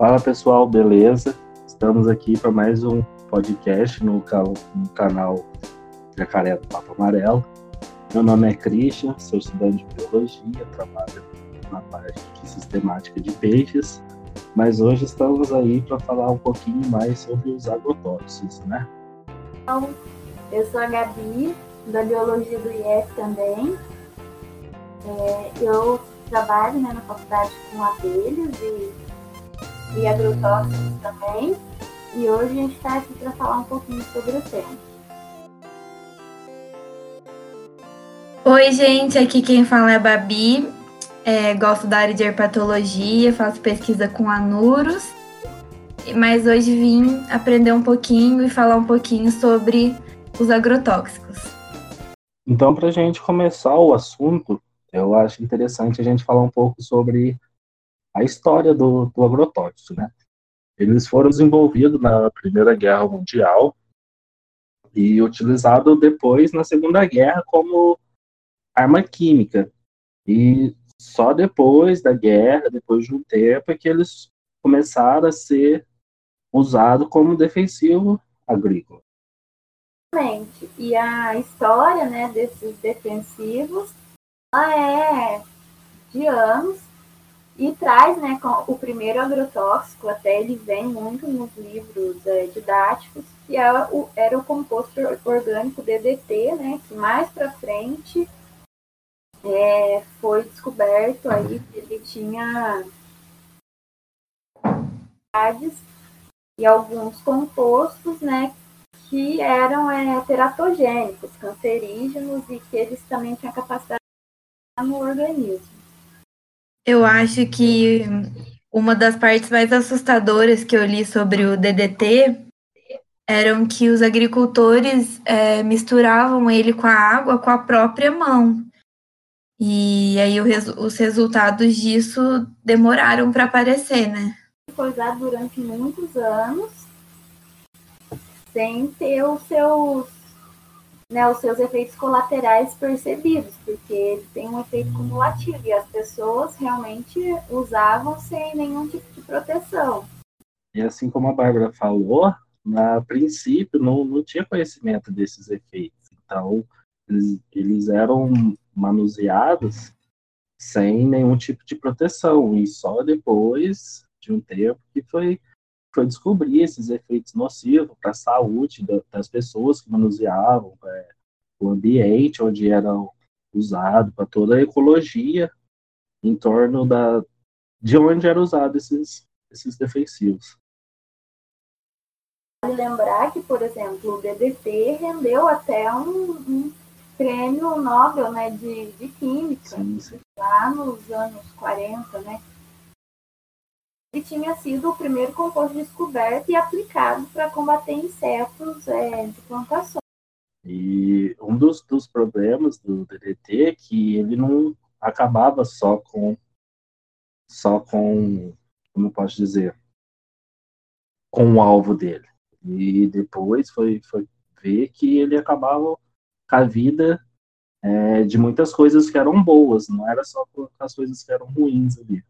Fala pessoal, beleza? Estamos aqui para mais um podcast no, no canal Jacaré do Papo Amarelo. Meu nome é Christian, sou estudante de biologia, trabalho na parte de sistemática de peixes, mas hoje estamos aí para falar um pouquinho mais sobre os agrotóxicos, né? Então, eu sou a Gabi, da biologia do IEF também. É, eu trabalho né, na faculdade com abelhas e e agrotóxicos também. E hoje a gente está aqui para falar um pouquinho sobre o tema. Oi, gente, aqui quem fala é a Babi. É, gosto da área de herpetologia, faço pesquisa com anuros, mas hoje vim aprender um pouquinho e falar um pouquinho sobre os agrotóxicos. Então, para a gente começar o assunto, eu acho interessante a gente falar um pouco sobre a história do, do agrotóxico, né? Eles foram desenvolvidos na Primeira Guerra Mundial e utilizados depois na Segunda Guerra como arma química. E só depois da guerra, depois de um tempo, é que eles começaram a ser usados como defensivo agrícola. Exatamente. E a história né, desses defensivos ela é de anos e traz, né, o primeiro agrotóxico, até ele vem muito nos livros é, didáticos, que é o, era o composto orgânico DDT, né, que mais para frente é, foi descoberto aí que ele tinha e alguns compostos, né, que eram é, teratogênicos, cancerígenos e que eles também tinham capacidade no organismo. Eu acho que uma das partes mais assustadoras que eu li sobre o DDT eram que os agricultores é, misturavam ele com a água com a própria mão. E aí os resultados disso demoraram para aparecer, né? Foi usado durante muitos anos sem ter os seus né, os seus efeitos colaterais percebidos, porque ele tem um efeito cumulativo e as pessoas realmente usavam sem nenhum tipo de proteção. E assim como a Bárbara falou, na princípio não, não tinha conhecimento desses efeitos, então eles, eles eram manuseados sem nenhum tipo de proteção e só depois de um tempo que foi foi descobrir esses efeitos nocivos para a saúde das pessoas que manuseavam, é, o ambiente onde eram usados, para toda a ecologia em torno da, de onde eram usados esses, esses defensivos. Vale lembrar que, por exemplo, o DDT rendeu até um, um prêmio Nobel né, de, de Química, sim, sim. lá nos anos 40, né? Ele tinha sido o primeiro composto descoberto e aplicado para combater insetos é, de plantações. E um dos, dos problemas do DDT é que ele não acabava só com só com como posso dizer com o alvo dele e depois foi foi ver que ele acabava com a vida é, de muitas coisas que eram boas não era só com as coisas que eram ruins ali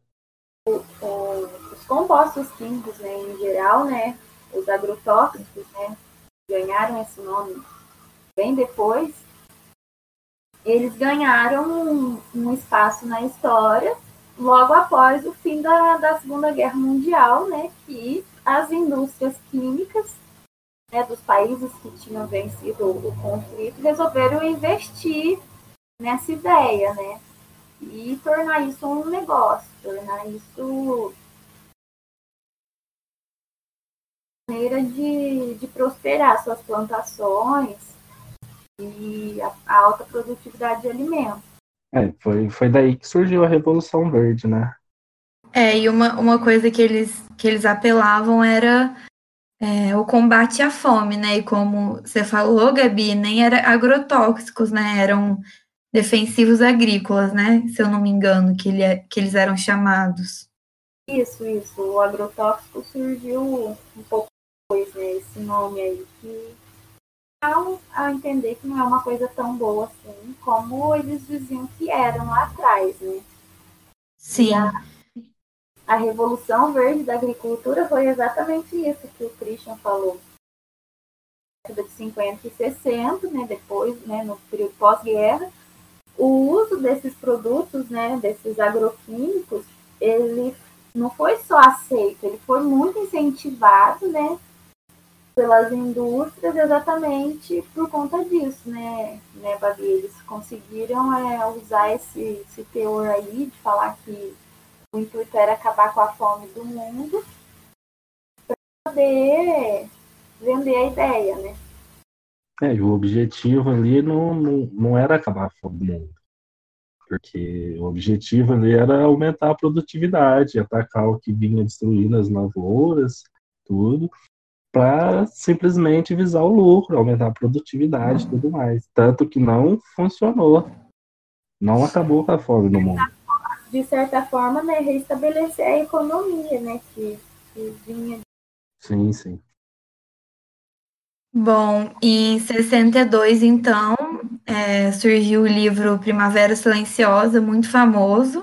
os compostos químicos, né, em geral, né, os agrotóxicos, né, ganharam esse nome bem depois, eles ganharam um, um espaço na história logo após o fim da, da Segunda Guerra Mundial, né, que as indústrias químicas né, dos países que tinham vencido o conflito resolveram investir nessa ideia, né, e tornar isso um negócio, tornar isso maneira de, de prosperar suas plantações e a, a alta produtividade de alimentos. É, foi, foi daí que surgiu a Revolução Verde, né? É, e uma, uma coisa que eles, que eles apelavam era é, o combate à fome, né? E como você falou, Gabi, nem era agrotóxicos, né? Eram defensivos agrícolas, né? Se eu não me engano, que, ele, é, que eles eram chamados. Isso, isso. O agrotóxico surgiu um pouco depois, né? Esse nome aí, que dá a entender que não é uma coisa tão boa assim, como eles diziam que eram lá atrás, né? Sim. A, a revolução verde da agricultura foi exatamente isso que o Christian falou. Década de 50 e 60, né, depois, né, no período pós-guerra, o uso desses produtos, né, desses agroquímicos, ele não foi só aceito, ele foi muito incentivado, né, pelas indústrias exatamente por conta disso, né, né Babi? Eles conseguiram é, usar esse, esse teor aí de falar que o intuito era acabar com a fome do mundo para poder vender a ideia, né? É, e o objetivo ali não, não, não era acabar a fome do mundo. Porque o objetivo ali era aumentar a produtividade, atacar o que vinha destruindo as lavouras, tudo, para simplesmente visar o lucro, aumentar a produtividade e tudo mais. Tanto que não funcionou. Não acabou com a fome no mundo. De certa forma, né, restabelecer a economia, né, que, que vinha. Sim, sim. Bom, em 62, então, é, surgiu o livro Primavera Silenciosa, muito famoso,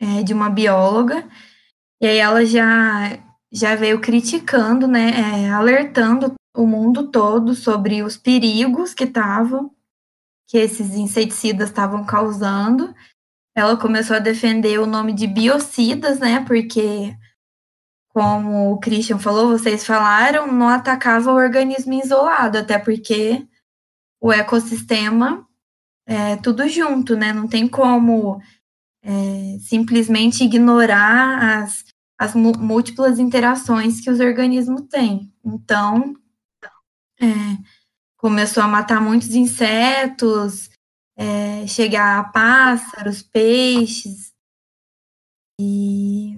é, de uma bióloga. E aí ela já já veio criticando, né, é, alertando o mundo todo sobre os perigos que estavam, que esses inseticidas estavam causando. Ela começou a defender o nome de biocidas, né, porque, como o Christian falou, vocês falaram, não atacava o organismo isolado, até porque o ecossistema é tudo junto, né, não tem como é, simplesmente ignorar as as múltiplas interações que os organismos têm. Então, é, começou a matar muitos insetos, é, chegar a pássaros, peixes, e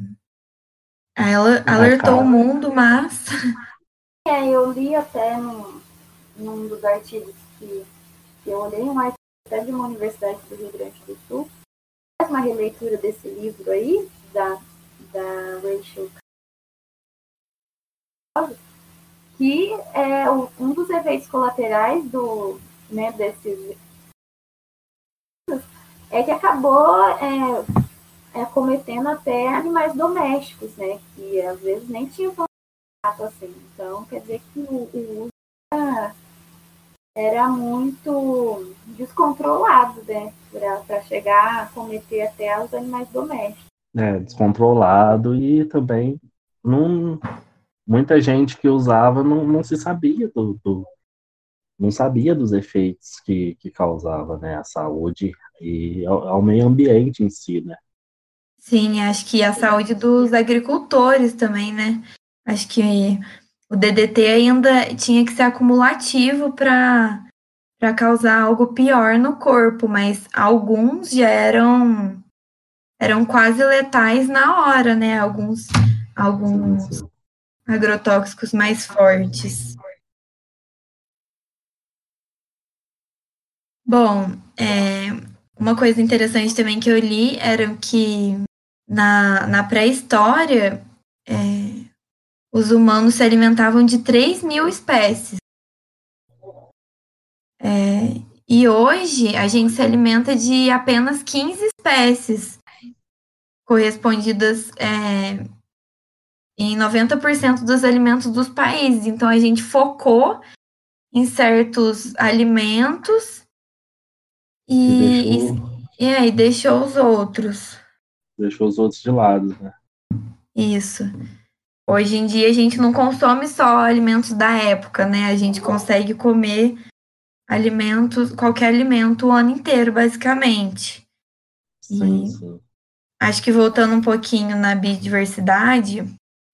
ela alertou o mundo, mas. É, eu li até num, num dos artigos que, que eu olhei, um artigo até de uma universidade do Rio Grande do Sul, faz uma releitura desse livro aí, da da Rachel que é um dos efeitos colaterais do, né, desses é que acabou é, é, cometendo até animais domésticos, né, que às vezes nem tinham contato assim. Então, quer dizer que o, o uso era, era muito descontrolado, né, para chegar a cometer até os animais domésticos é, descontrolado e também não, muita gente que usava não, não se sabia do, do, não sabia dos efeitos que, que causava né, a saúde e ao, ao, meio ambiente em si, né? Sim, acho que a saúde dos agricultores também, né? Acho que o DDT ainda tinha que ser acumulativo para para causar algo pior no corpo, mas alguns já eram eram quase letais na hora, né? Alguns, alguns agrotóxicos mais fortes. Bom, é, uma coisa interessante também que eu li era que na, na pré-história é, os humanos se alimentavam de 3 mil espécies. É, e hoje a gente se alimenta de apenas 15 espécies correspondidas é, em 90% dos alimentos dos países. Então a gente focou em certos alimentos e, e, deixou, e, e aí deixou os outros. Deixou os outros de lado, né? Isso. Hoje em dia a gente não consome só alimentos da época, né? A gente consegue comer alimentos, qualquer alimento o ano inteiro, basicamente. Sim, e, sim. Acho que voltando um pouquinho na biodiversidade,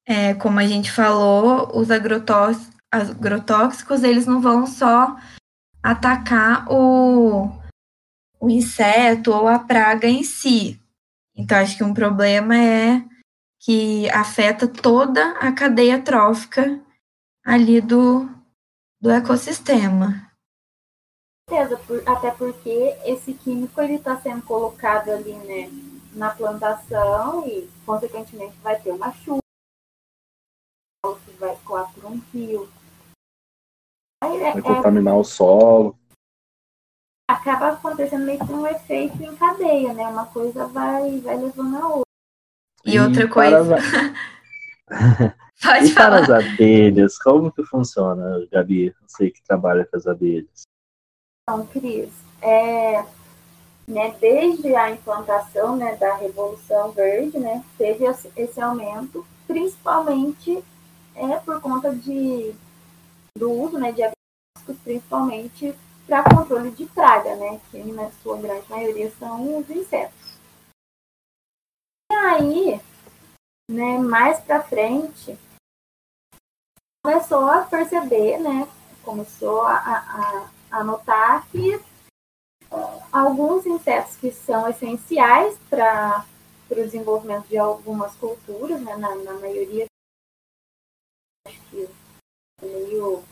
é, como a gente falou, os agrotóxicos, eles não vão só atacar o, o inseto ou a praga em si. Então, acho que um problema é que afeta toda a cadeia trófica ali do, do ecossistema. Até porque esse químico ele está sendo colocado ali, né, na plantação e, consequentemente, vai ter uma chuva, que vai escoar por um rio. Aí, é, vai é, contaminar é, o solo. Acaba acontecendo meio que um efeito em cadeia, né? Uma coisa vai, vai levando a outra. E, e outra coisa. Para... Pode e falar. para as abelhas, como que funciona, Gabi? Você que trabalha com as abelhas. Então, Cris, é, né, desde a implantação né, da Revolução Verde, né, teve esse aumento, principalmente é, por conta de, do uso né, de agrotóxicos, principalmente para controle de praga, né, que na sua grande maioria são os insetos. E aí, né, mais para frente, começou a perceber, né, começou a, a, a notar que alguns insetos que são essenciais para o desenvolvimento de algumas culturas, né, na, na maioria, acho que é meio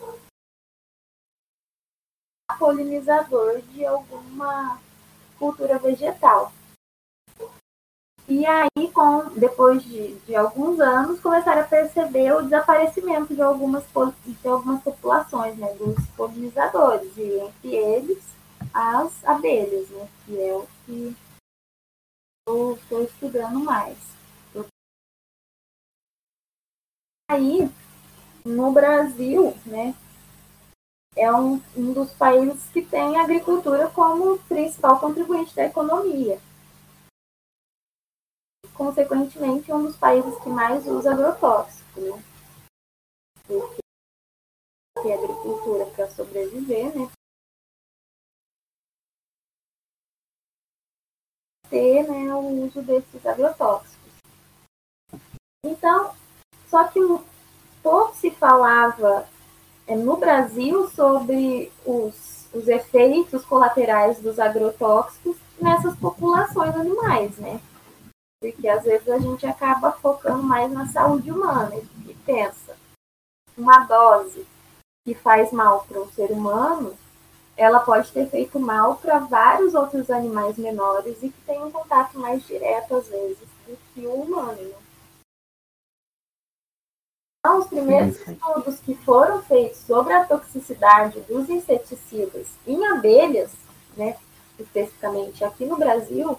polinizador de alguma cultura vegetal. E aí, com, depois de, de, alguns anos, começaram a perceber o desaparecimento de algumas, de algumas populações, né, dos polinizadores, e entre eles as abelhas, né, que é o que eu estou estudando mais. Aí, no Brasil, né, é um, um dos países que tem a agricultura como principal contribuinte da economia. Consequentemente, é um dos países que mais usa agrotóxico, né? Porque a agricultura para sobreviver, né? Ter né, o uso desses agrotóxicos. Então, só que pouco se falava no Brasil sobre os, os efeitos colaterais dos agrotóxicos nessas populações animais, né? Porque às vezes a gente acaba focando mais na saúde humana e pensa, uma dose que faz mal para um ser humano, ela pode ter feito mal para vários outros animais menores e que têm um contato mais direto, às vezes, do que o humano. Né? Então, os primeiros estudos que foram feitos sobre a toxicidade dos inseticidas em abelhas, né, especificamente aqui no Brasil,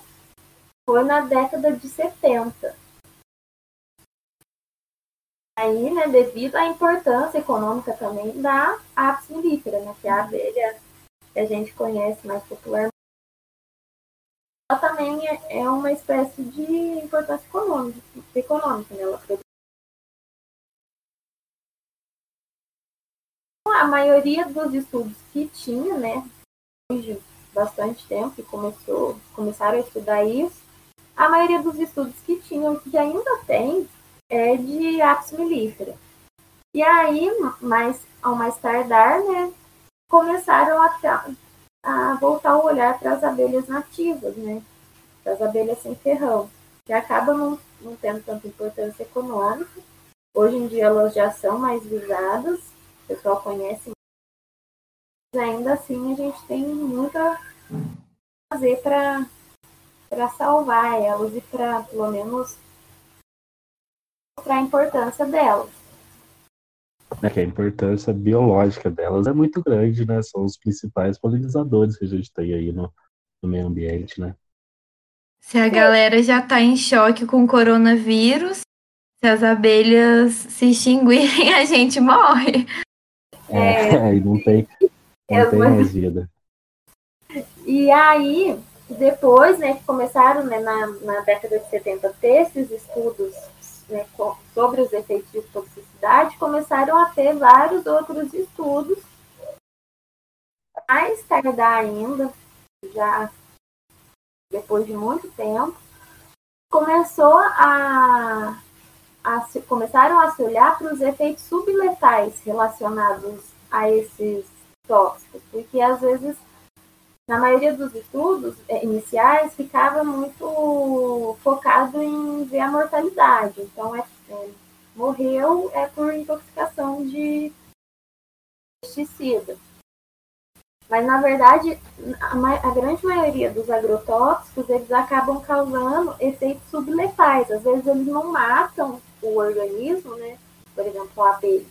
foi na década de 70. Aí, né, devido à importância econômica também da apis mellifera, né, que é a abelha que a gente conhece mais popularmente, ela também é, uma espécie de importância econômica, econômica né? ela produz a maioria dos estudos que tinha, né, de bastante tempo que começou, começaram a estudar isso, a maioria dos estudos que tinham, que ainda tem, é de apis mellifera. E aí, mais, ao mais tardar, né, começaram a, a voltar o olhar para as abelhas nativas, né, para as abelhas sem ferrão, que acabam não, não tendo tanta importância econômica. Hoje em dia elas já são mais visadas, o pessoal conhece, mas ainda assim a gente tem muito a fazer para salvar elas e para, pelo menos, mostrar a importância delas. É que a importância biológica delas é muito grande, né? São os principais polinizadores que a gente tem aí no, no meio ambiente, né? Se a galera já está em choque com o coronavírus, se as abelhas se extinguirem, a gente morre. É, não tem, não tem mais vida. E aí, depois, né, que começaram né, na, na década de 70 a ter esses estudos né, sobre os efeitos de toxicidade, começaram a ter vários outros estudos. Mais tardar ainda, já depois de muito tempo, começou a a se, começaram a se olhar para os efeitos subletais relacionados a esses tóxicos, porque às vezes, na maioria dos estudos é, iniciais, ficava muito focado em ver a mortalidade. Então, é, é morreu é por intoxicação de pesticida. Mas, na verdade, a, a, grande maioria dos agrotóxicos, eles acabam causando efeitos subletais. Às vezes, eles não matam o organismo, né? Por exemplo, a abelha.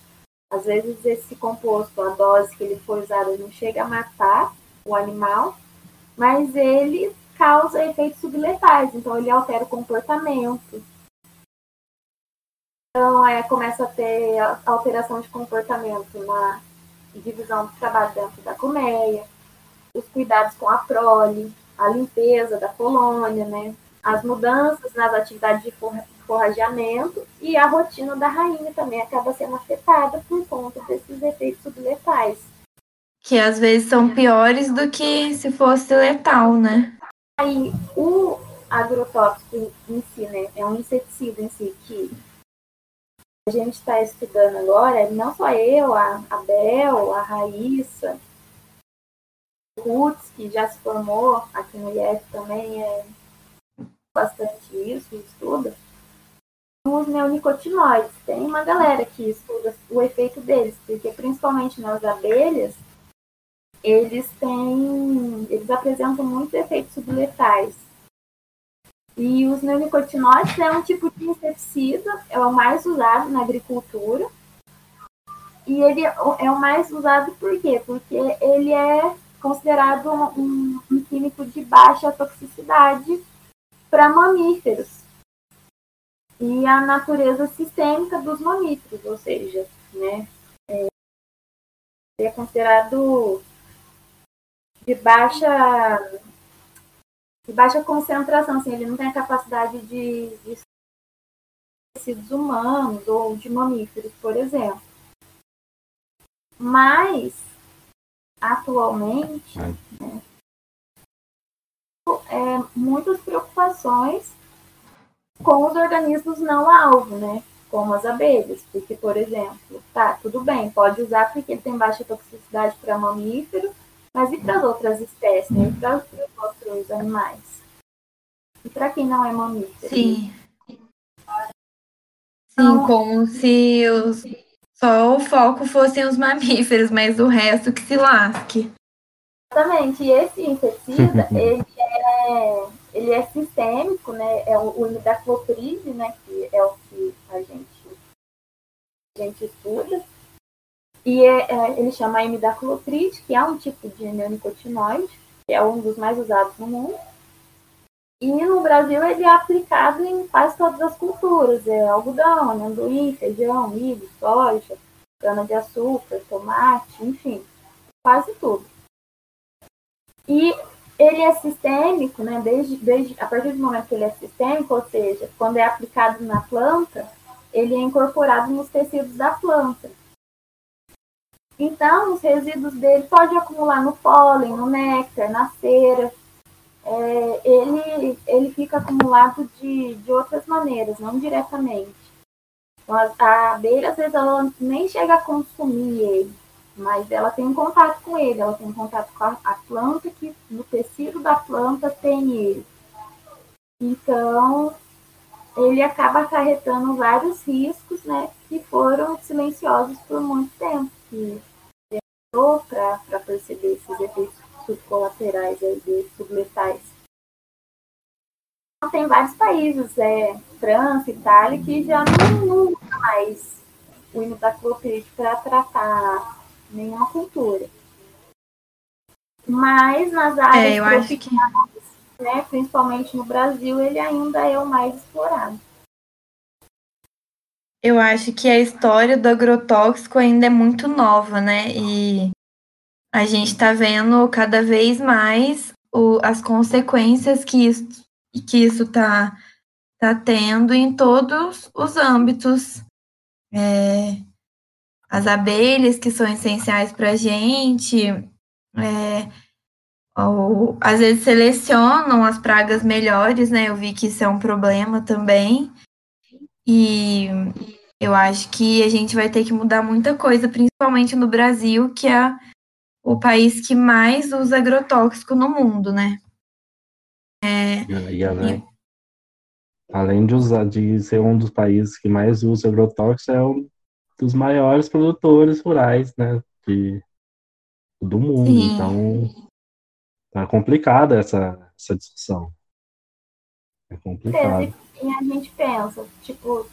Às vezes, esse composto, a dose que ele foi usado, não chega a matar o animal, mas ele causa efeitos subletais. Então, ele altera o comportamento, Então, é, começa a ter alteração de comportamento na divisão do trabalho dentro da colmeia, os cuidados com a prole, a limpeza da colônia, né? As mudanças nas atividades de forrageamento e a rotina da rainha também acaba sendo afetada por conta desses efeitos subletais. Que às vezes são piores do que se fosse letal, né? Aí, o agrotóxico em si, né, é um inseticida em si que a gente está estudando agora, não só eu, a, a Bel, a Raíssa, o Rutz, que já se formou aqui no IF também é bastante isso, estuda, os neonicotinoides. Tem uma galera que estuda o efeito deles, porque principalmente nas abelhas, eles têm, eles apresentam muitos efeitos subletais. E os neonicotinoides é um tipo de inseticida, é o mais usado na agricultura. E ele é o mais usado por quê? Porque ele é considerado um, um químico de baixa toxicidade para mamíferos e a natureza sistêmica dos mamíferos, ou seja, né, é, é considerado de baixa de baixa concentração, assim, ele não tem a capacidade de, de tecidos humanos ou de mamíferos, por exemplo. Mas atualmente né, é, muitas preocupações com os organismos não alvo, né? Como as abelhas, porque, por exemplo, tá, tudo bem, pode usar porque ele tem baixa toxicidade para mamífero, mas e para as outras espécies, né? E para os outros animais? E para quem não é mamífero? Sim. Sim, então, como se os, só o foco fossem os mamíferos, mas o resto que se lasque. Exatamente. E esse inseticida, ele é, ele é sistêmico, né? É o, o imidacloprid, né? Que é o que a gente, a gente estuda. E é, é, ele chama imidacloprid, que é um tipo de neonicotinoide, que é um dos mais usados no mundo. E no Brasil ele é aplicado em quase todas as culturas, é algodão, amendoim, feijão, milho, soja, cana-de-açúcar, tomate, enfim, quase tudo. E ele é sistêmico, né, desde, desde, a partir do momento que ele é sistêmico, ou seja, quando é aplicado na planta, ele é incorporado nos tecidos da planta. Então, os resíduos dele podem acumular no pólen, no néctar, na cera. É, ele, ele fica acumulado de, de outras maneiras, não diretamente. Então, a, a abelha, às vezes, ela nem chega a consumir ele mas ela tem um contato com ele, ela tem um contato com a, a planta, que no tecido da planta tem ele. Então, ele acaba acarretando vários riscos, né, que foram silenciosos por muito tempo, que demorou para perceber esses efeitos subcolaterais, aí, subletais. Tem vários países, é, França, Itália, que já não, não usa mais o imidacloprid para tratar nenhuma cultura. Mas nas áreas é, tropicais, que... né, principalmente no Brasil, ele ainda é o mais explorado. Eu acho que a história do agrotóxico ainda é muito nova, né? E a gente está vendo cada vez mais o, as consequências que isso que isso está tá tendo em todos os âmbitos é, as abelhas, que são essenciais para a gente, é, ou, às vezes selecionam as pragas melhores, né? Eu vi que isso é um problema também. E eu acho que a gente vai ter que mudar muita coisa, principalmente no Brasil, que é o país que mais usa agrotóxico no mundo, né? É, e, além, além de usar de ser um dos países que mais usa agrotóxico, é um dos maiores produtores rurais, né, de, do mundo. Sim. Então, tá complicada essa, essa discussão. É complicado. E a gente pensa, tipo,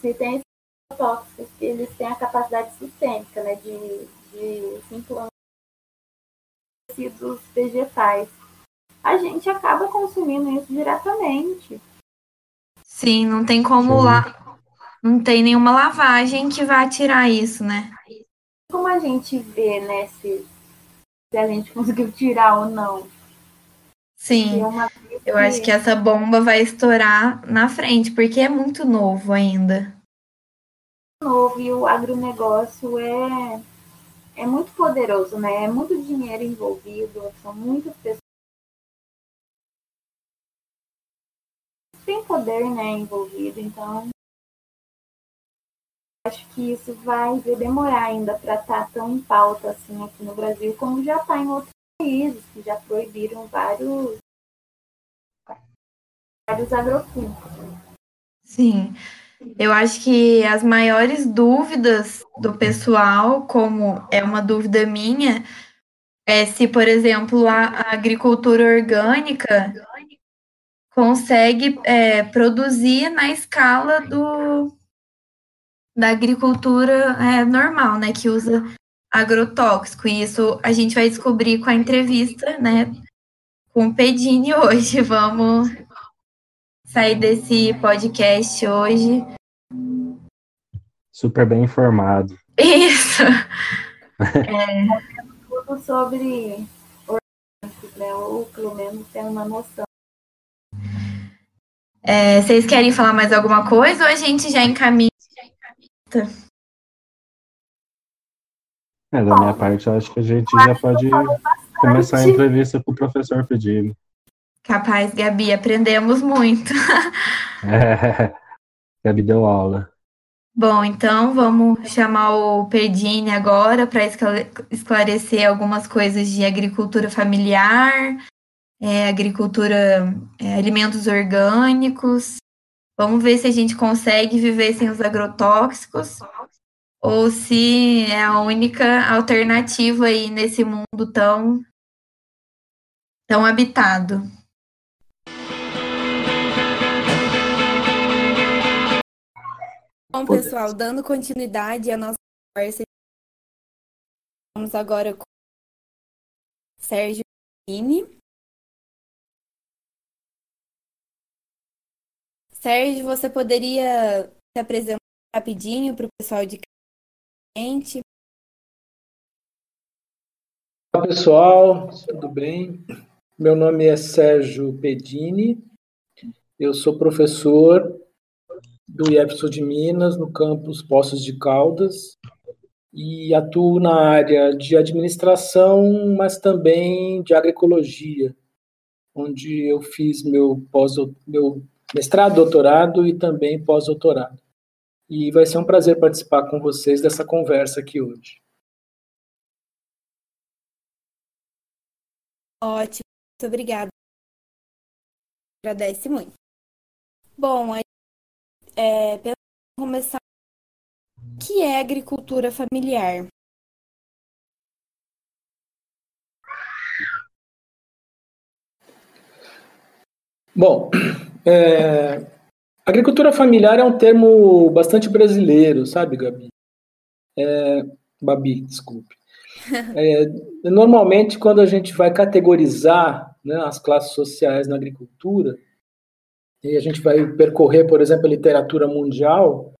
se tem esses tóxicos que eles têm a capacidade sistêmica, né, de, de se implantar tecidos vegetais. A gente acaba consumindo isso diretamente. Sim, não tem como Sim. lá não tem nenhuma lavagem que vá tirar isso, né? Como a gente vê, né, se, se a gente conseguiu tirar ou não? Sim, eu acho que essa bomba vai estourar na frente, porque é muito novo ainda. Novo e o agronegócio é, é muito poderoso, né? É muito dinheiro envolvido, são muitas pessoas. Tem poder, né, envolvido, então acho que isso vai demorar ainda para estar tá tão em pauta assim aqui no Brasil, como já está em outros países, que já proibiram vários, vários agroquímicos. Sim. Eu acho que as maiores dúvidas do pessoal, como é uma dúvida minha, é se, por exemplo, a, agricultura orgânica consegue é, produzir na escala do, da agricultura é, normal, né, que usa agrotóxico. E isso a gente vai descobrir com a entrevista, né, com o Pedini hoje. Vamos sair desse podcast hoje. Super bem informado. Isso. é, tudo sobre orgânicos, né, ou pelo menos ter uma noção. É, vocês querem falar mais alguma coisa ou a gente já encaminha é, da minha parte, eu acho que a gente já pode começar a entrevista com o professor pedindo. Capaz, Gabi, aprendemos muito. é, Gabi deu aula. Bom, então vamos chamar o Pedini agora para esclarecer algumas coisas de agricultura familiar, é, agricultura, é, alimentos orgânicos, Vamos ver se a gente consegue viver sem os agrotóxicos ou se é a única alternativa aí nesse mundo tão tão habitado. Bom, pessoal, dando continuidade à nossa conversa, vamos agora com Sérgio Mini. Sérgio, você poderia se apresentar rapidinho para o pessoal de cliente? Olá, pessoal, tudo bem? Meu nome é Sérgio Pedini, eu sou professor do IEPSO de Minas, no campus Poços de Caldas, e atuo na área de administração, mas também de agroecologia, onde eu fiz meu pós meu mestrado, doutorado e também pós-doutorado. E vai ser um prazer participar com vocês dessa conversa aqui hoje. Ótimo, muito obrigada. Agradece muito. Bom, é, para começar, o que é agricultura familiar? Bom, é, agricultura familiar é um termo bastante brasileiro, sabe, Gabi? É, Babi, desculpe. É, normalmente, quando a gente vai categorizar né, as classes sociais na agricultura, e a gente vai percorrer, por exemplo, a literatura mundial,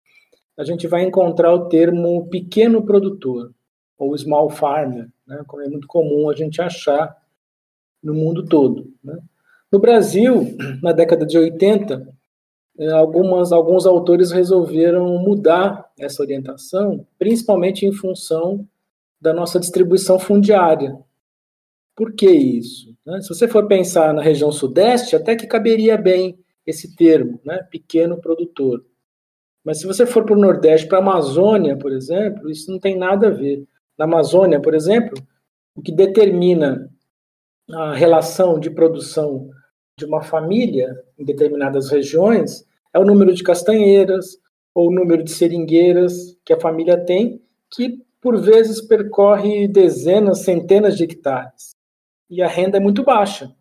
a gente vai encontrar o termo pequeno produtor, ou small farmer, né, como é muito comum a gente achar no mundo todo. Né? No Brasil, na década de 80, eh, algumas, alguns autores resolveram mudar essa orientação, principalmente em função da nossa distribuição fundiária. Por que isso? Né? Se você for pensar na região sudeste, até que caberia bem esse termo, né? pequeno produtor. Mas se você for para o Nordeste, para a Amazônia, por exemplo, isso não tem nada a ver. Na Amazônia, por exemplo, o que determina a relação de produção de uma família em determinadas regiões é o número de castanheiras ou o número de seringueiras que a família tem, que por vezes percorre dezenas, centenas de hectares. E a renda é muito baixa.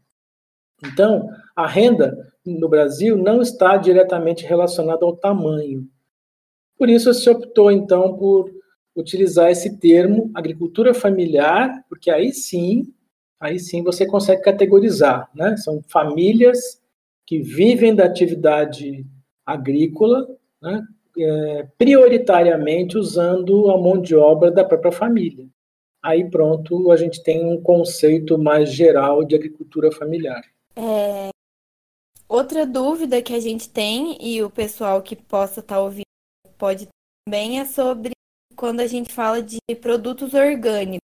Então, a renda no Brasil não está diretamente relacionada ao tamanho. Por isso se optou então por utilizar esse termo agricultura familiar, porque aí sim aí sim você consegue categorizar, né? São famílias que vivem da atividade agrícola, né? é, prioritariamente usando a mão de obra da própria família. Aí pronto, a gente tem um conceito mais geral de agricultura familiar. É, outra dúvida que a gente tem, e o pessoal que possa estar tá ouvindo pode também, é sobre quando a gente fala de produtos orgânicos.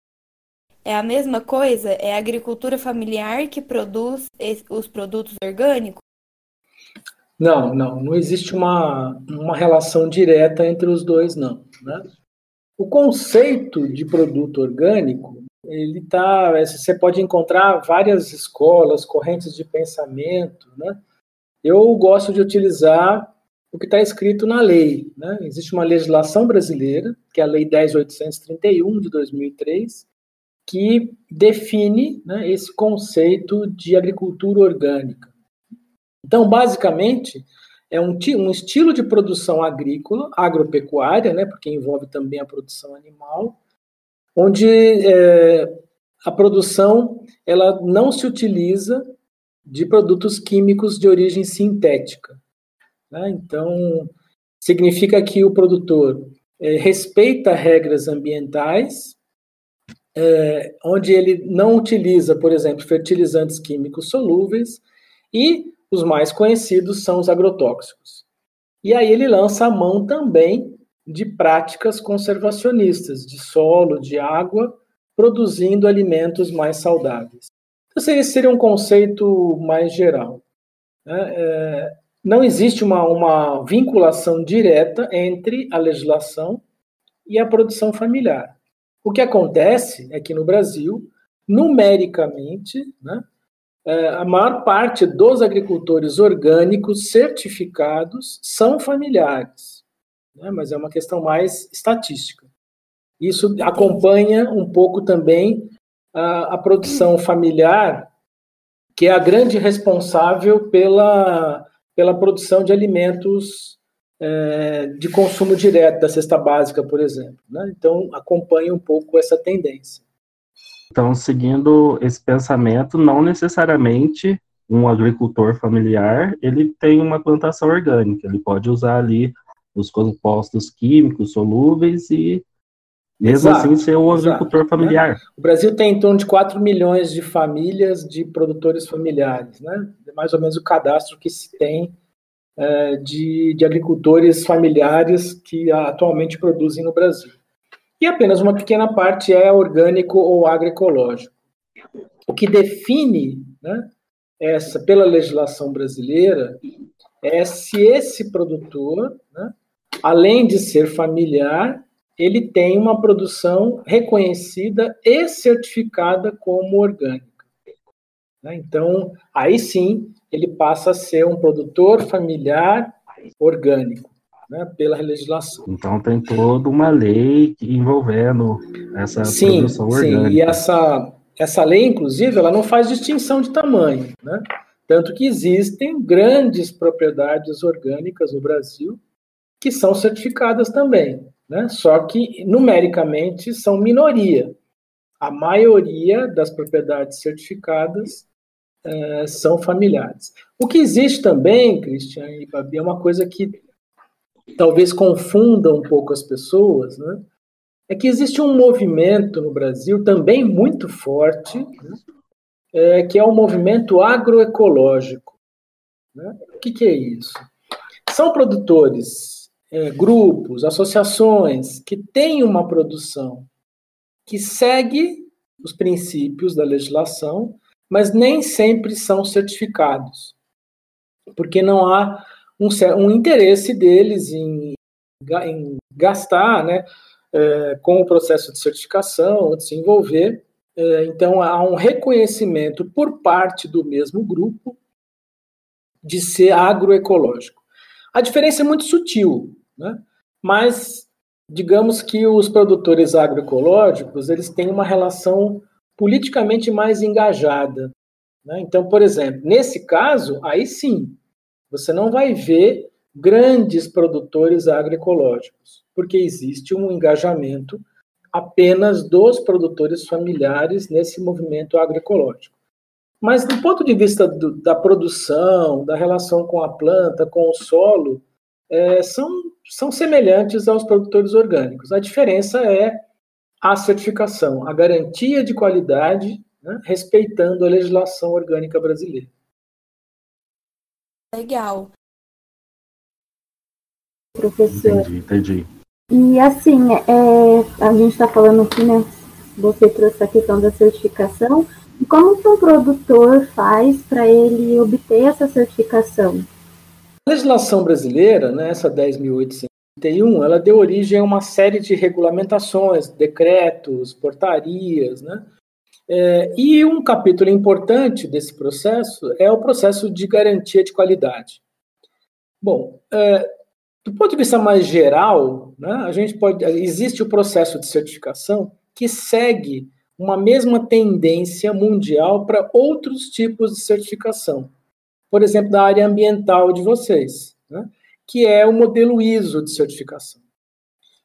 É a mesma coisa? É a agricultura familiar que produz os produtos orgânicos? Não, não, não existe uma, uma relação direta entre os dois, não. Né? O conceito de produto orgânico, ele tá, você pode encontrar várias escolas, correntes de pensamento, né? Eu gosto de utilizar o que está escrito na lei. Né? Existe uma legislação brasileira, que é a Lei 10.831 de 2003, que define né, esse conceito de agricultura orgânica. Então, basicamente, é um, um, estilo de produção agrícola, agropecuária, né, porque envolve também a produção animal, onde é, a produção ela não se utiliza de produtos químicos de origem sintética. Né? Então, significa que o produtor é, respeita regras ambientais, é, onde ele não utiliza, por exemplo, fertilizantes químicos solúveis e os mais conhecidos são os agrotóxicos. E aí ele lança a mão também de práticas conservacionistas, de solo, de água, produzindo alimentos mais saudáveis. Então, esse seria um conceito mais geral. Né? É, não existe uma, uma vinculação direta entre a legislação e a produção familiar. O que acontece é que no Brasil, numericamente, né, é, a maior parte dos agricultores orgânicos certificados são familiares, né? mas é uma questão mais estatística. Isso acompanha um pouco também a, a produção familiar, que é a grande responsável pela, pela produção de alimentos é, de consumo direto da cesta básica, por exemplo. Né? Então, acompanha um pouco essa tendência. Então, seguindo esse pensamento, não necessariamente um agricultor familiar ele tem uma plantação orgânica, ele pode usar ali os compostos químicos solúveis e mesmo exato, assim ser um agricultor exato, né? familiar. Né? O Brasil tem em torno de 4 milhões de famílias de produtores familiares, né? É mais ou menos o cadastro que se tem é, de, de agricultores familiares que atualmente produzem no Brasil e apenas uma pequena parte é orgânico ou agroecológico. O que define né, essa, pela legislação brasileira, é se esse produtor, né, além de ser familiar, ele tem uma produção reconhecida e certificada como orgânica. Né. Então, aí sim, ele passa a ser um produtor familiar orgânico né, pela legislação. Então tem toda uma lei envolvendo essa sim, produção orgânica. Sim, e essa, essa lei, inclusive, ela não faz distinção de tamanho, né? Tanto que existem grandes propriedades orgânicas no Brasil que são certificadas também, né? Só que numericamente são minoria. A maioria das propriedades certificadas é, são familiares. O que existe também, Cristian e Babi, é uma coisa que talvez confunda um pouco as pessoas, né? é que existe um movimento no Brasil também muito forte, né? é, que é o movimento agroecológico. Né? O que, que, é isso? São produtores, é, grupos, associações que têm uma produção que segue os princípios da legislação, mas nem sempre são certificados, porque não há um, um interesse deles em, em gastar né, é, com o processo de certificação, de se envolver. É, então, há um reconhecimento por parte do mesmo grupo de ser agroecológico. A diferença é muito sutil, né? mas digamos que os produtores agroecológicos eles têm uma relação politicamente mais engajada. Né? Então, por exemplo, nesse caso, aí sim, você não vai ver grandes produtores agroecológicos, porque existe um engajamento apenas dos produtores familiares nesse movimento agroecológico. Mas do ponto de vista do, da produção, da relação com a planta, com o solo, é, são, são semelhantes aos produtores orgânicos. A diferença é a certificação, a garantia de qualidade, né, respeitando a legislação orgânica brasileira. Legal. Professor. Entendi, entendi. E assim, é, a gente está falando aqui, né? Você trouxe a questão da certificação. E como que um produtor faz para ele obter essa certificação? A legislação brasileira, né, essa 10.831, ela deu origem a uma série de regulamentações, decretos, portarias, né? É, e um capítulo importante desse processo é o processo de garantia de qualidade. Bom, é, do ponto de vista mais geral, né, a gente pode, existe o processo de certificação que segue uma mesma tendência mundial para outros tipos de certificação. Por exemplo, da área ambiental de vocês, né, que é o modelo ISO de certificação.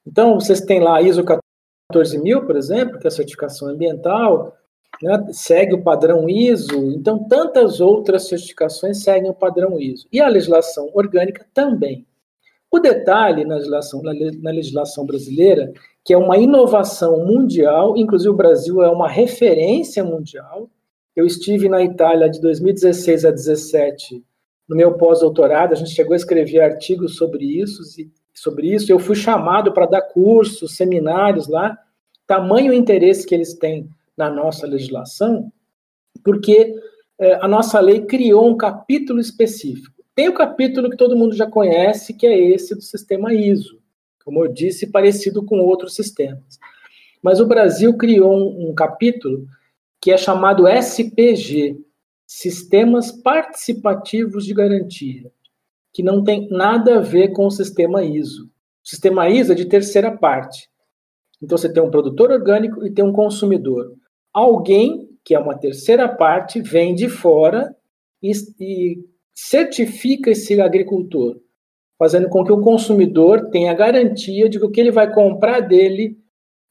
Então, vocês têm lá a ISO 14000, por exemplo, que é a certificação ambiental, né, segue o padrão ISO, então tantas outras certificações seguem o padrão ISO. E a legislação orgânica também. O detalhe na legislação, na legislação brasileira, que é uma inovação mundial, inclusive o Brasil é uma referência mundial. Eu estive na Itália de 2016 a 2017 no meu pós-doutorado, a gente chegou a escrever artigos sobre isso, sobre isso. Eu fui chamado para dar cursos, seminários lá, tamanho interesse que eles têm na nossa legislação, porque é, a nossa lei criou um capítulo específico tem o capítulo que todo mundo já conhece, que é esse do sistema ISO, como eu disse, parecido com outros sistemas. Mas o Brasil criou um, um capítulo que é chamado SPG, Sistemas Participativos de Garantia, que não tem nada a ver com o sistema ISO. O sistema ISO é de terceira parte. Então você tem um produtor orgânico e tem um consumidor. Alguém, que é uma terceira parte, vem de fora e, e certifica esse agricultor, fazendo com que o consumidor tenha garantia de que o que ele vai comprar dele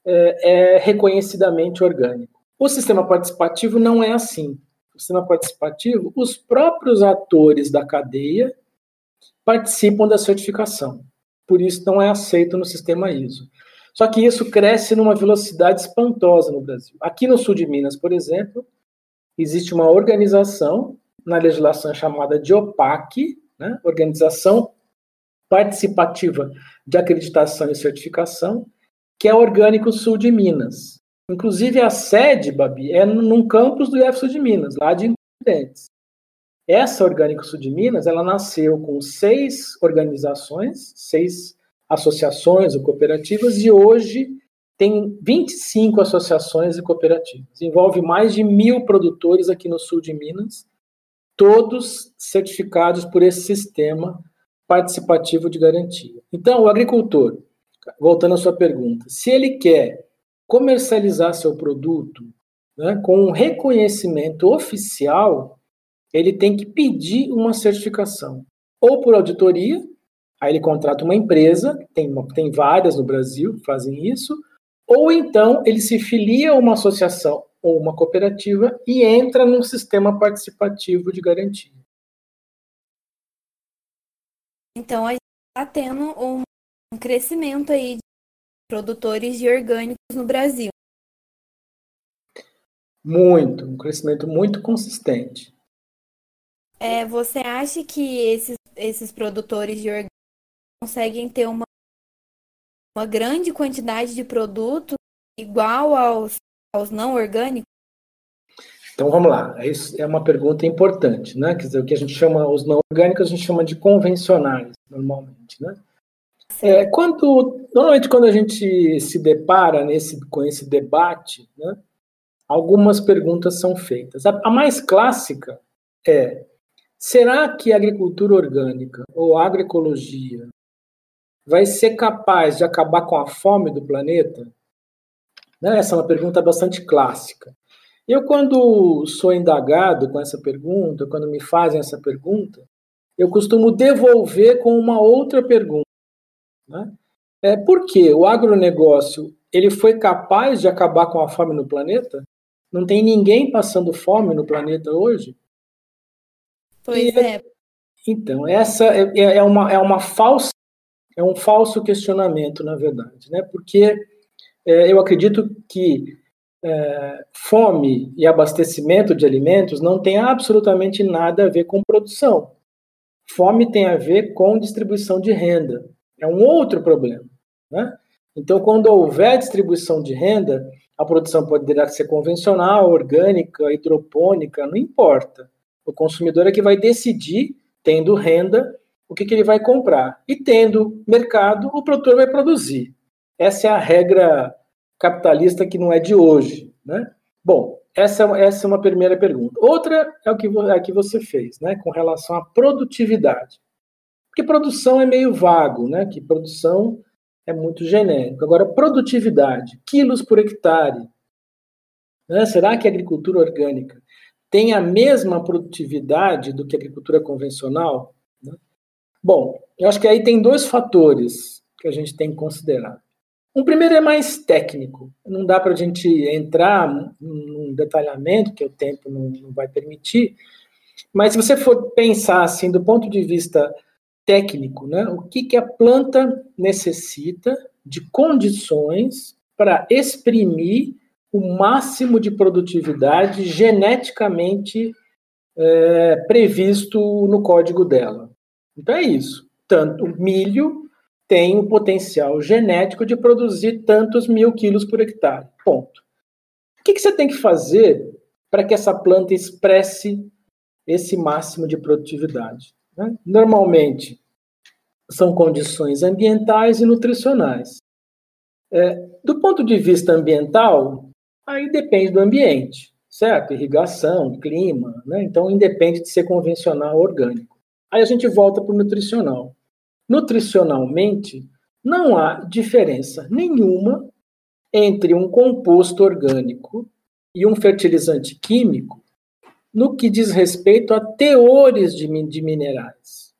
é, é reconhecidamente orgânico. O sistema participativo não é assim. O sistema participativo, os próprios atores da cadeia participam da certificação. Por isso não é aceito no sistema ISO. Só que isso cresce numa velocidade espantosa no Brasil. Aqui no sul de Minas, por exemplo, existe uma organização na legislação chamada de OPAC, né, Organização Participativa de Acreditação e Certificação, que é Orgânico Sul de Minas. Inclusive, a sede, Babi, é num campus do IF Sul de Minas, lá de Independentes. Essa Orgânico Sul de Minas, ela nasceu com seis organizações, seis associações ou cooperativas, e hoje tem 25 associações e cooperativas. Envolve mais de mil produtores aqui no sul de Minas, todos certificados por esse sistema participativo de garantia. Então, o agricultor, voltando à sua pergunta, se ele quer comercializar seu produto né, com um reconhecimento oficial, ele tem que pedir uma certificação, ou por auditoria, aí ele contrata uma empresa, tem, tem várias no Brasil que fazem isso, ou então ele se filia a uma associação ou uma cooperativa e entra num sistema participativo de garantia. Então a gente está tendo um crescimento aí produtores de orgânicos no Brasil. Muito, um crescimento muito consistente. É, você acha que esses, esses produtores de orgânicos conseguem ter uma, uma grande quantidade de produtos igual aos aos não orgânicos? Então vamos lá, isso é uma pergunta importante, né? Quer dizer, o que a gente chama os não orgânicos a gente chama de convencionais normalmente, né? É, quando normalmente quando a gente se depara nesse com esse debate, né? Algumas perguntas são feitas. A, a mais clássica é: será que a agricultura orgânica ou a agroecologia vai ser capaz de acabar com a fome do planeta? Né? Essa é uma pergunta bastante clássica. Eu, quando sou indagado com essa pergunta, quando me fazem essa pergunta, eu costumo devolver com uma outra pergunta. Né? É, por que o agronegócio ele foi capaz de acabar com a fome no planeta? Não tem ninguém passando fome no planeta hoje? Pois e, é. Então, essa é, é, é, uma, é uma falsa é um falso questionamento, na verdade, né? Porque é, eu acredito que é, fome e abastecimento de alimentos não tem absolutamente nada a ver com produção. Fome tem a ver com distribuição de renda. É um outro problema. Né? Então, quando houver distribuição de renda, a produção poderá ser convencional, orgânica, hidropônica, não importa. O consumidor é que vai decidir, tendo renda, o que, que ele vai comprar. E tendo mercado, o produtor vai produzir. Essa é a regra capitalista que não é de hoje. Né? Bom, essa, essa é uma primeira pergunta. Outra é o que, é que você fez, né, com relação à produtividade. Porque produção é meio vago, né? Que produção é muito genérico. Agora, produtividade, quilos por hectare. Né? Será que a agricultura orgânica tem a mesma produtividade do que a agricultura convencional? Né? Bom, eu acho que aí tem dois fatores que a gente tem que considerar. Um primeiro é mais técnico, não dá para a gente entrar num detalhamento, que o tempo não, não vai permitir, mas se você for pensar assim do ponto de vista técnico, né? O que, que a planta necessita de condições para exprimir o máximo de produtividade geneticamente é, previsto no código dela. Então é isso. Tanto o milho tem o potencial genético de produzir tantos mil quilos por hectare. Ponto. O que, que você tem que fazer para que essa planta expresse esse máximo de produtividade? Né? Normalmente, são condições ambientais e nutricionais. É, do ponto de vista ambiental, aí depende do ambiente, certo? Irrigação, clima, né? então independe de ser convencional ou orgânico. Aí a gente volta para o nutricional. Nutricionalmente, não há diferença nenhuma entre um composto orgânico e um fertilizante químico no que diz respeito a teores de, de minerais.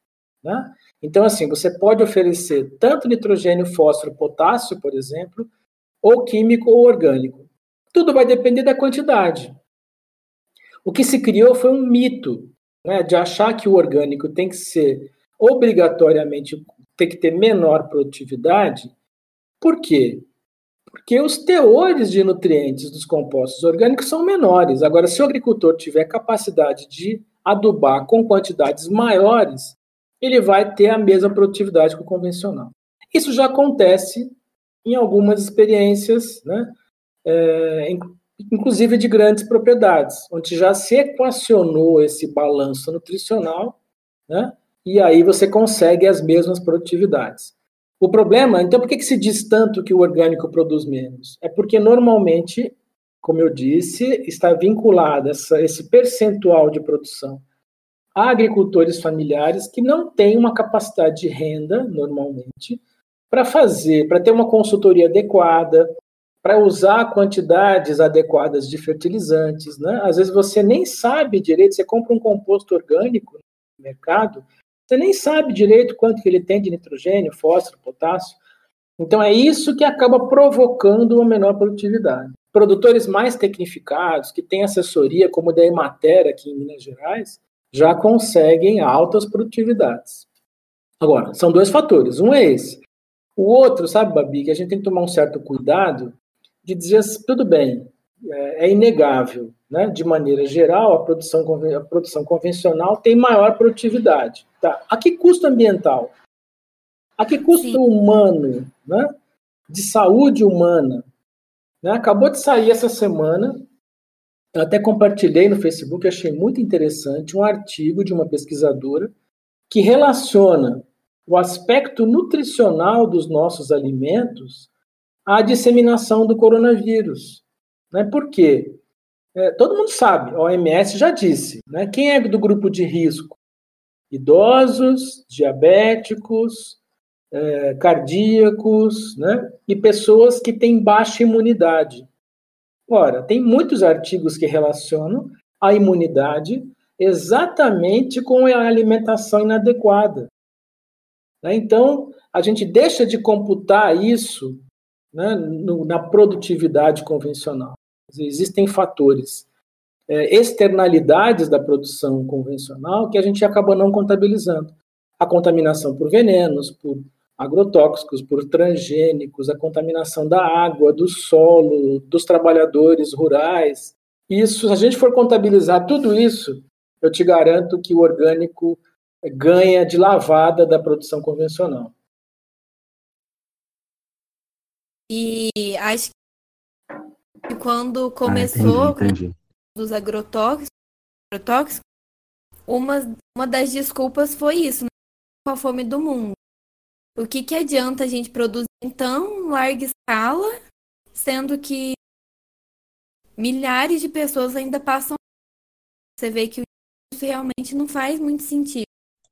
Né? Então, assim, você pode oferecer tanto nitrogênio, fósforo, potássio, por exemplo, ou químico ou orgânico. Tudo vai depender da quantidade. O que se criou foi um mito, né, de achar que o orgânico tem que ser obrigatoriamente tem que ter menor produtividade. Por quê? Porque os teores de nutrientes dos compostos orgânicos são menores. Agora, se o agricultor tiver capacidade de adubar com quantidades maiores, ele vai ter a mesma produtividade que o convencional. Isso já acontece em algumas experiências, né? É, inclusive de grandes propriedades, onde já se equacionou esse balanço nutricional, né? e aí você consegue as mesmas produtividades. O problema, então, por que, que se diz tanto que o orgânico produz menos? É porque normalmente, como eu disse, está vinculado essa, esse percentual de produção a agricultores familiares que não têm uma capacidade de renda, normalmente, para fazer, para ter uma consultoria adequada, para usar quantidades adequadas de fertilizantes. Né? Às vezes você nem sabe direito, você compra um composto orgânico no mercado, você nem sabe direito quanto que ele tem de nitrogênio, fósforo, potássio. Então é isso que acaba provocando uma menor produtividade. Produtores mais tecnificados, que têm assessoria, como da Emater aqui em Minas Gerais, já conseguem altas produtividades. Agora, são dois fatores. Um é esse. O outro, sabe, Babi, que a gente tem que tomar um certo cuidado de dizer, tudo bem, é, é inegável, né? De maneira geral, a produção, a produção convencional tem maior produtividade. Tá? A que custo ambiental? A que custo Sim. humano, né? De saúde humana? Né? Acabou de sair essa semana eu até compartilhei no Facebook, achei muito interessante, um artigo de uma pesquisadora que relaciona o aspecto nutricional dos nossos alimentos à disseminação do coronavírus. Né? Por quê? É, todo mundo sabe, a OMS já disse, né? quem é do grupo de risco? Idosos, diabéticos, é, cardíacos, né? e pessoas que têm baixa imunidade. Ora, tem muitos artigos que relacionam a imunidade exatamente com a alimentação inadequada. Né? Então, a gente deixa de computar isso né, no, na produtividade convencional. Existem fatores, é, externalidades da produção convencional que a gente acaba não contabilizando. A contaminação por venenos, por agrotóxicos, por transgênicos, a contaminação da água, do solo, dos trabalhadores rurais. Isso, se a gente for contabilizar tudo isso, eu te garanto que o orgânico ganha de lavada da produção convencional. E acho que quando começou ah, entendi, entendi. dos agrotóxicos, agrotóxicos uma, uma das desculpas foi isso, né? com a fome do mundo. O que, que adianta a gente produzir em tão larga escala, sendo que milhares de pessoas ainda passam. Você vê que isso realmente não faz muito sentido.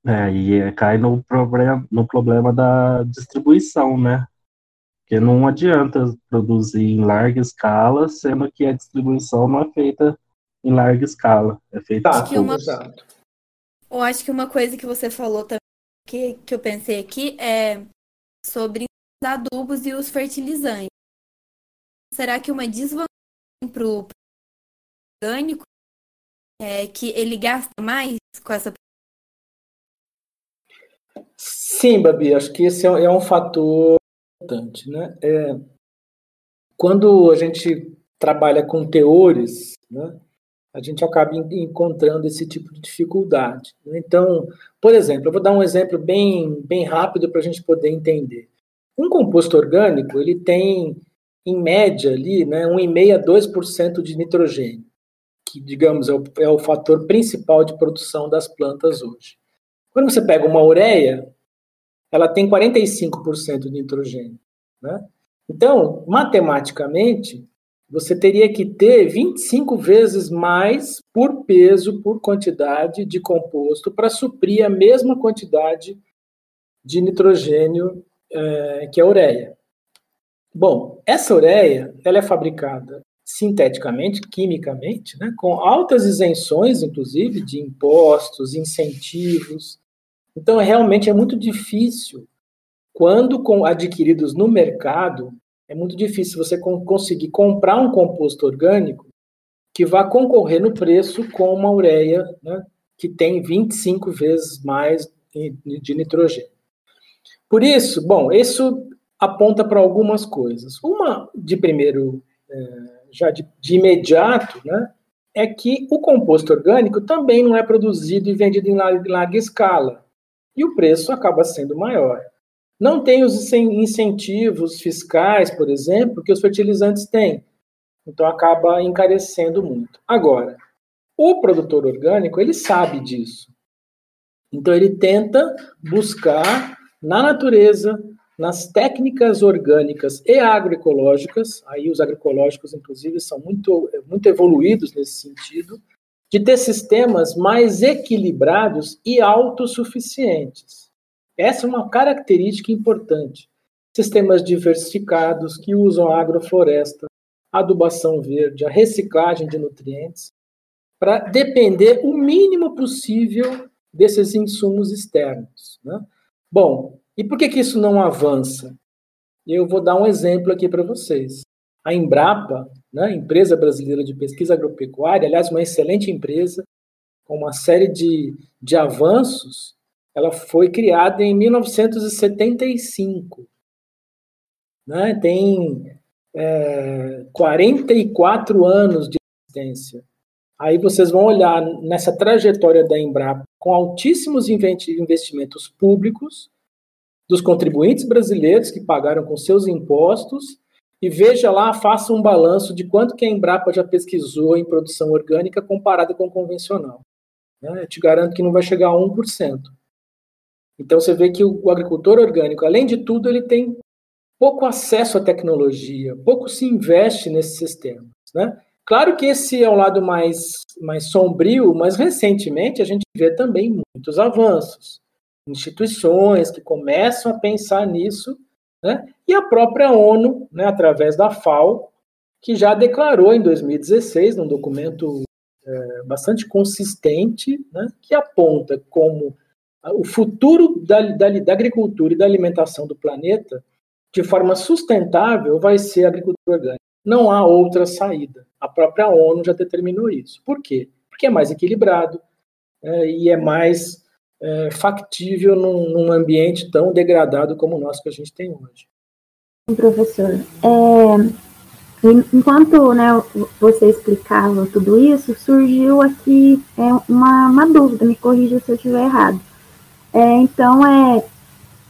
É, e cai no problema, no problema da distribuição, né? Porque não adianta produzir em larga escala, sendo que a distribuição não é feita em larga escala. É feita tá, que uma... Eu acho que uma coisa que você falou também, que, que eu pensei aqui, é sobre os adubos e os fertilizantes. Será que uma desvantagem para o orgânico é que ele gasta mais com essa Sim, Babi, acho que esse é um fator importante. Né? É, quando a gente trabalha com teores, né, a gente acaba encontrando esse tipo de dificuldade. Né? Então, por exemplo, eu vou dar um exemplo bem, bem rápido para a gente poder entender. Um composto orgânico, ele tem, em média, ali, né, 1,5% a 2% de nitrogênio, que, digamos, é o, é o fator principal de produção das plantas hoje. Quando você pega uma ureia, ela tem 45% de nitrogênio. Né? Então, matematicamente, você teria que ter 25 vezes mais por peso, por quantidade de composto, para suprir a mesma quantidade de nitrogênio é, que a ureia. Bom, essa ureia ela é fabricada sinteticamente, quimicamente, né, com altas isenções, inclusive, de impostos, incentivos, então, realmente é muito difícil, quando adquiridos no mercado, é muito difícil você conseguir comprar um composto orgânico que vá concorrer no preço com uma ureia né, que tem 25 vezes mais de nitrogênio. Por isso, bom, isso aponta para algumas coisas. Uma, de primeiro, é, já de, de imediato, né, é que o composto orgânico também não é produzido e vendido em larga escala e o preço acaba sendo maior. Não tem os incentivos fiscais, por exemplo, que os fertilizantes têm. Então acaba encarecendo muito. Agora, o produtor orgânico, ele sabe disso. Então ele tenta buscar na natureza, nas técnicas orgânicas e agroecológicas, aí os agroecológicos, inclusive, são muito, muito evoluídos nesse sentido, de ter sistemas mais equilibrados e autossuficientes. Essa é uma característica importante. Sistemas diversificados que usam a agrofloresta, a adubação verde, a reciclagem de nutrientes, para depender o mínimo possível desses insumos externos. Né? Bom, e por que, que isso não avança? Eu vou dar um exemplo aqui para vocês. A Embrapa, né, empresa brasileira de pesquisa agropecuária, aliás, uma excelente empresa, com uma série de, de avanços, ela foi criada em 1975. Né, tem é, 44 anos de existência. Aí vocês vão olhar nessa trajetória da Embrapa com altíssimos investimentos públicos dos contribuintes brasileiros que pagaram com seus impostos e veja lá, faça um balanço de quanto que a Embrapa já pesquisou em produção orgânica comparada com convencional. Né? Eu te garanto que não vai chegar a 1%. Então você vê que o agricultor orgânico, além de tudo, ele tem pouco acesso à tecnologia, pouco se investe nesses sistemas. Né? Claro que esse é o lado mais, mais sombrio, mas recentemente a gente vê também muitos avanços. Instituições que começam a pensar nisso né? E a própria ONU, né, através da FAO, que já declarou em 2016, num documento é, bastante consistente, né, que aponta como o futuro da, da, da, agricultura e da alimentação do planeta, de forma sustentável, vai ser a agricultura orgânica. Não há outra saída. A própria ONU já determinou isso. Por quê? Porque é mais equilibrado é, e é mais é, factível num, num, ambiente tão degradado como o nosso que a gente tem hoje. Professor, é, enquanto né, você explicava tudo isso, surgiu aqui é, uma, uma dúvida, me corrija se eu estiver errado. É, então, é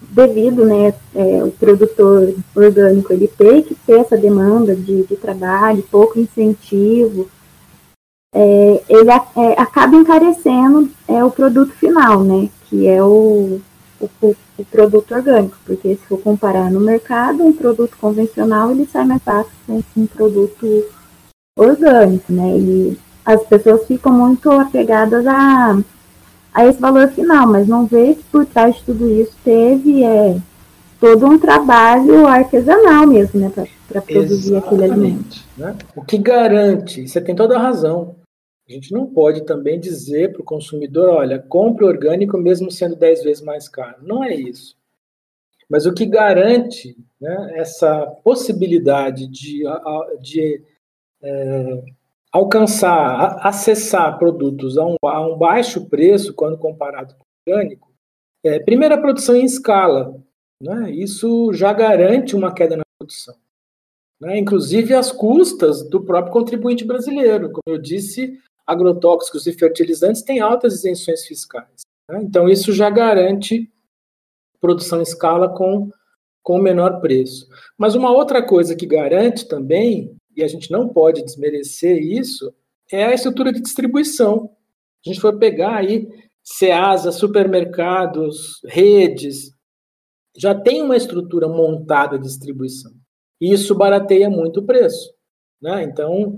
devido né, é, o produtor orgânico ele ter que ter essa demanda de, de trabalho, pouco incentivo, é, ele é, acaba encarecendo é, o produto final, né? Que é o, o, o, produto orgânico, porque se for comparar no mercado, um produto convencional ele sai mais fácil que um produto orgânico, né? E as pessoas ficam muito apegadas a, a esse valor final, mas não vê que por trás de tudo isso teve é, todo um trabalho artesanal mesmo, né? Para produzir Exatamente, aquele alimento. Né? O que garante, você tem toda a razão, a gente não pode também dizer para o consumidor, olha, compre orgânico mesmo sendo 10 vezes mais caro. Não é isso. Mas o que garante né, essa possibilidade de, de é, alcançar, acessar produtos a um, a um, baixo preço quando comparado com o orgânico, é, primeiro, a produção em escala. Né, isso já garante uma queda na produção. Né, inclusive às custas do próprio contribuinte brasileiro. Como eu disse, agrotóxicos e fertilizantes têm altas isenções fiscais. Né? Então, isso já garante produção em escala com, com menor preço. Mas uma outra coisa que garante também, e a gente não pode desmerecer isso, é a estrutura de distribuição. A gente for pegar aí SEASA, supermercados, redes, já tem uma estrutura montada de distribuição. E isso barateia muito o preço. Né? Então,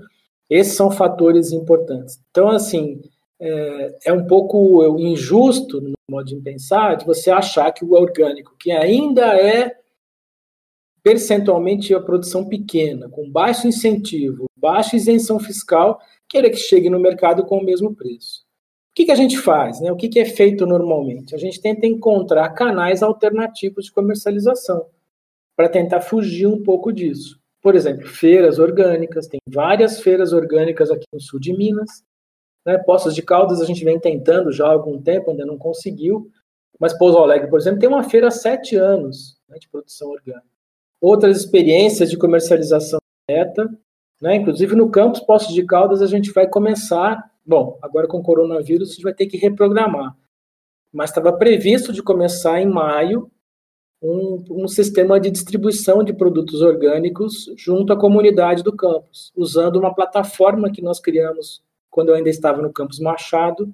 esses são fatores importantes. Então, assim, é, é, um pouco injusto, no modo de pensar, de você achar que o orgânico, que ainda é percentualmente a produção pequena, com baixo incentivo, baixa isenção fiscal, queira que chegue no mercado com o mesmo preço. O que, que a gente faz? Né? O que, que é feito normalmente? A gente tenta encontrar canais alternativos de comercialização para tentar fugir um pouco disso. Por exemplo, feiras orgânicas, tem várias feiras orgânicas aqui no sul de Minas. Né? Poços de Caldas a gente vem tentando já há algum tempo, ainda não conseguiu. Mas Pouso Alegre, por exemplo, tem uma feira há sete anos né, de produção orgânica. Outras experiências de comercialização direta, né? inclusive no campus Poços de Caldas a gente vai começar, bom, agora com o coronavírus a gente vai ter que reprogramar. Mas estava previsto de começar em maio um, um, sistema de distribuição de produtos orgânicos junto à comunidade do campus, usando uma plataforma que nós criamos quando eu ainda estava no campus Machado,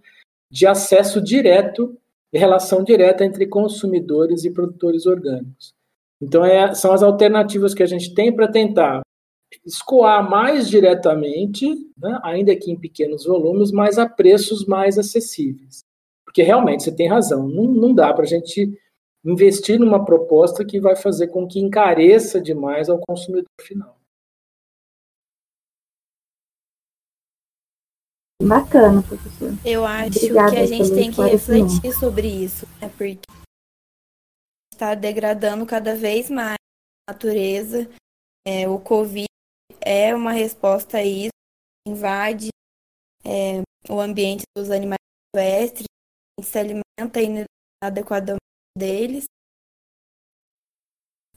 de acesso direto, de relação direta entre consumidores e produtores orgânicos. Então, é, são as alternativas que a gente tem para tentar escoar mais diretamente, né, ainda que em pequenos volumes, mas a preços mais acessíveis. Porque realmente você tem razão, não, não dá para a gente investir numa proposta que vai fazer com que encareça demais ao consumidor final. Bacana, professor. Eu acho Obrigada que a gente tem que refletir sobre isso, né? Porque está degradando cada vez mais a natureza. É, o Covid é uma resposta a isso, invade é, o ambiente dos animais silvestres, se alimenta inadequadamente deles.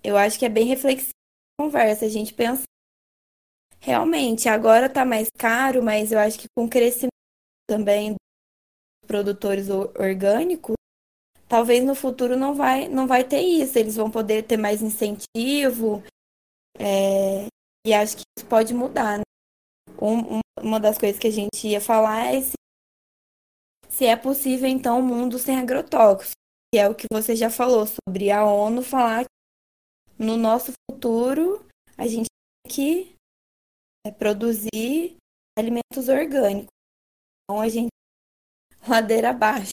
Eu acho que é bem reflexiva a conversa, a gente pensa realmente, agora tá mais caro, mas eu acho que com o crescimento também dos produtores orgânicos, talvez no futuro não vai, não vai ter isso, eles vão poder ter mais incentivo, é, e acho que isso pode mudar. Né? Um, uma das coisas que a gente ia falar é se, se é possível, então, um mundo sem agrotóxicos que é o que você já falou sobre a ONU falar que no nosso futuro a gente tem que é, produzir alimentos orgânicos. Então a gente ladeira abaixo.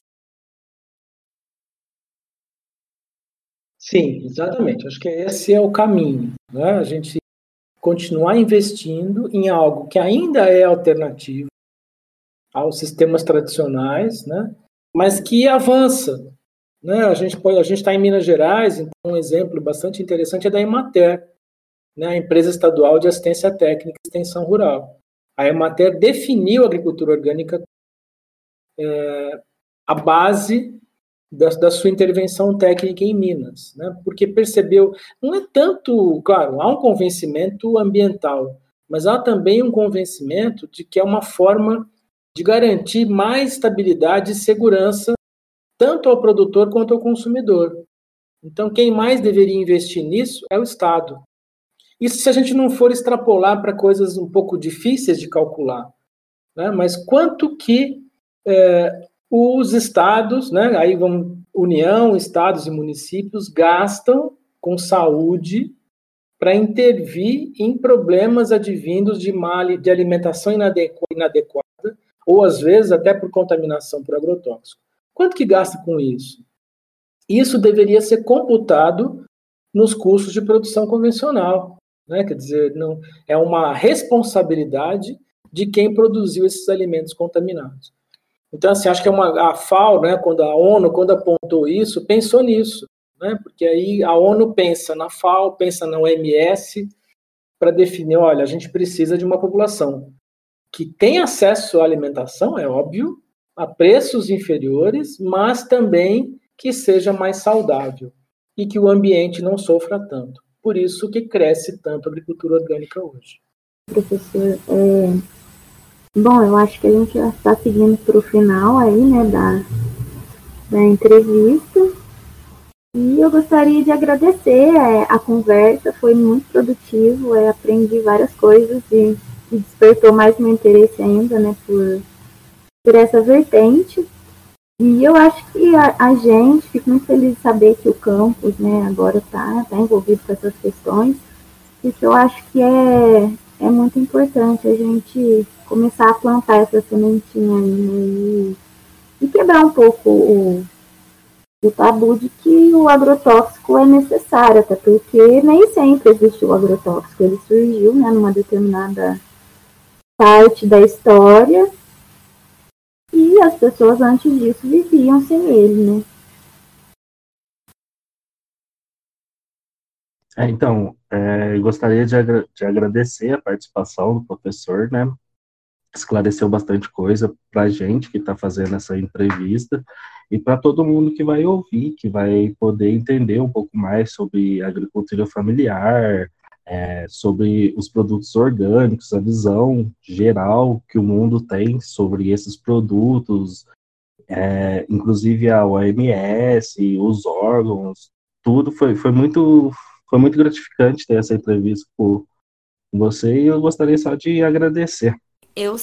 Sim, exatamente. Acho que esse é o caminho. Né? A gente continuar investindo em algo que ainda é alternativo aos sistemas tradicionais, né? mas que avança, né? A gente gente está em Minas Gerais, então um exemplo bastante interessante é da Emater, né? a empresa estadual de assistência técnica e extensão rural. A Emater definiu a agricultura orgânica é, a base da, da, sua intervenção técnica em Minas, né? porque percebeu, não é tanto, claro, há um convencimento ambiental, mas há também um convencimento de que é uma forma de garantir mais estabilidade e segurança tanto ao produtor quanto ao consumidor. Então, quem mais deveria investir nisso é o Estado. Isso se a gente não for extrapolar para coisas um pouco difíceis de calcular. Né? Mas quanto que é, os estados, né, aí vamos, União, estados e municípios, gastam com saúde para intervir em problemas advindos de, mal, de alimentação inadequada, ou às vezes até por contaminação por agrotóxico. Quanto que gasta com isso? Isso deveria ser computado nos custos de produção convencional. Né? Quer dizer, não, é uma responsabilidade de quem produziu esses alimentos contaminados. Então, assim, acho que é uma, a FAO, né, quando a ONU, quando apontou isso, pensou nisso, né, porque aí a ONU pensa na FAO, pensa na OMS, para definir, olha, a gente precisa de uma população que tem acesso à alimentação, é óbvio, a preços inferiores, mas também que seja mais saudável e que o ambiente não sofra tanto. Por isso que cresce tanto a agricultura orgânica hoje. Professor, é, Bom, eu acho que a gente já está seguindo para o final aí, né, da, da entrevista. E eu gostaria de agradecer é, a conversa, foi muito produtivo, é, aprendi várias coisas e, e, despertou mais meu interesse ainda, né, por, por essa vertente. E eu acho que a, a gente, fico muito feliz de saber que o campus, né, agora está tá envolvido com essas questões, porque eu acho que é, é muito importante a gente começar a plantar essa sementinha aí, né? E, e quebrar um pouco o, o tabu de que o agrotóxico é necessário, até porque nem sempre existiu o agrotóxico, ele surgiu né, numa determinada parte da história e as pessoas antes disso viviam sem ele, né? É, então, é, gostaria de, agra de, agradecer a participação do professor, né? Esclareceu bastante coisa para a gente que está fazendo essa entrevista e para todo mundo que vai ouvir, que vai poder entender um pouco mais sobre agricultura familiar, é, sobre os produtos orgânicos, a visão geral que o mundo tem sobre esses produtos, é, inclusive a OMS, os órgãos, tudo foi, foi muito foi muito gratificante ter essa entrevista com você e eu gostaria só de agradecer. Eu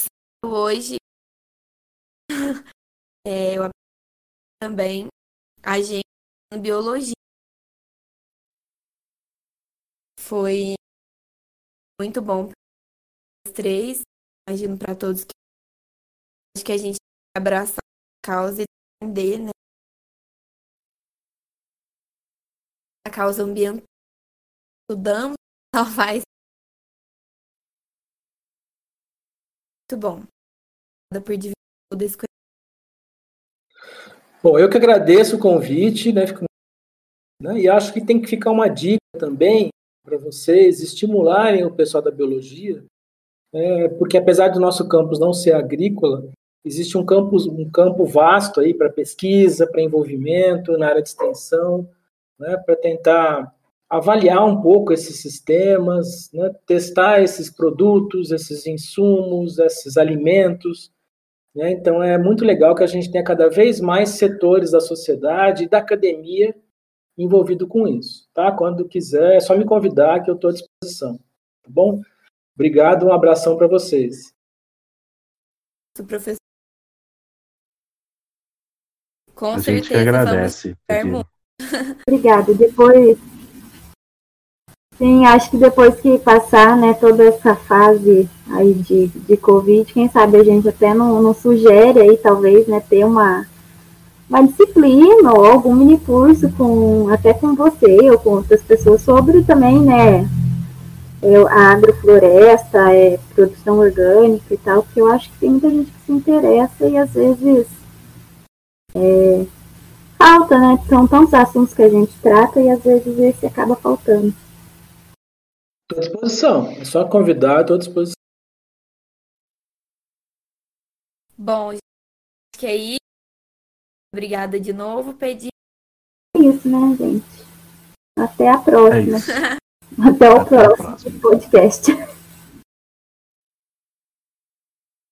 hoje. É, eu também. A gente em biologia foi muito bom para três, imagino para todos que acho que a gente abraçar a causa e entender, né? A causa ambiental estudamos, talvez. Muito bom. Por dividir todo esse Bom, eu que agradeço o convite, né, fico, né, e acho que tem que ficar uma dica também para vocês estimularem o pessoal da biologia, é, porque apesar do nosso campus não ser agrícola, existe um campus, um campo vasto aí para pesquisa, para envolvimento na área de extensão, né, para tentar avaliar um pouco esses sistemas, né, testar esses produtos, esses insumos, esses alimentos. Né? Então, é muito legal que a gente tenha cada vez mais setores da sociedade e da academia envolvido com isso. Tá? Quando quiser, é só me convidar que eu estou à disposição. Tá bom? Obrigado, um abração para vocês. Professor. Com a certeza. gente que agradece. Obrigada. Depois Sim, acho que depois que passar né, toda essa fase aí de, de Covid, quem sabe a gente até não, não sugere aí, talvez, né, ter uma, uma disciplina ou algum mini curso com, até com você ou com outras pessoas sobre também, né, é, a agrofloresta, é, produção orgânica e tal, porque eu acho que tem muita gente que se interessa e às vezes é, falta, né? São tantos assuntos que a gente trata e às vezes esse acaba faltando. Estou à disposição. É só convidar, estou à disposição. Bom, acho que aí Obrigada de novo, Pedi. É isso, né, gente? Até a próxima. É. Até o Até próximo próxima. podcast.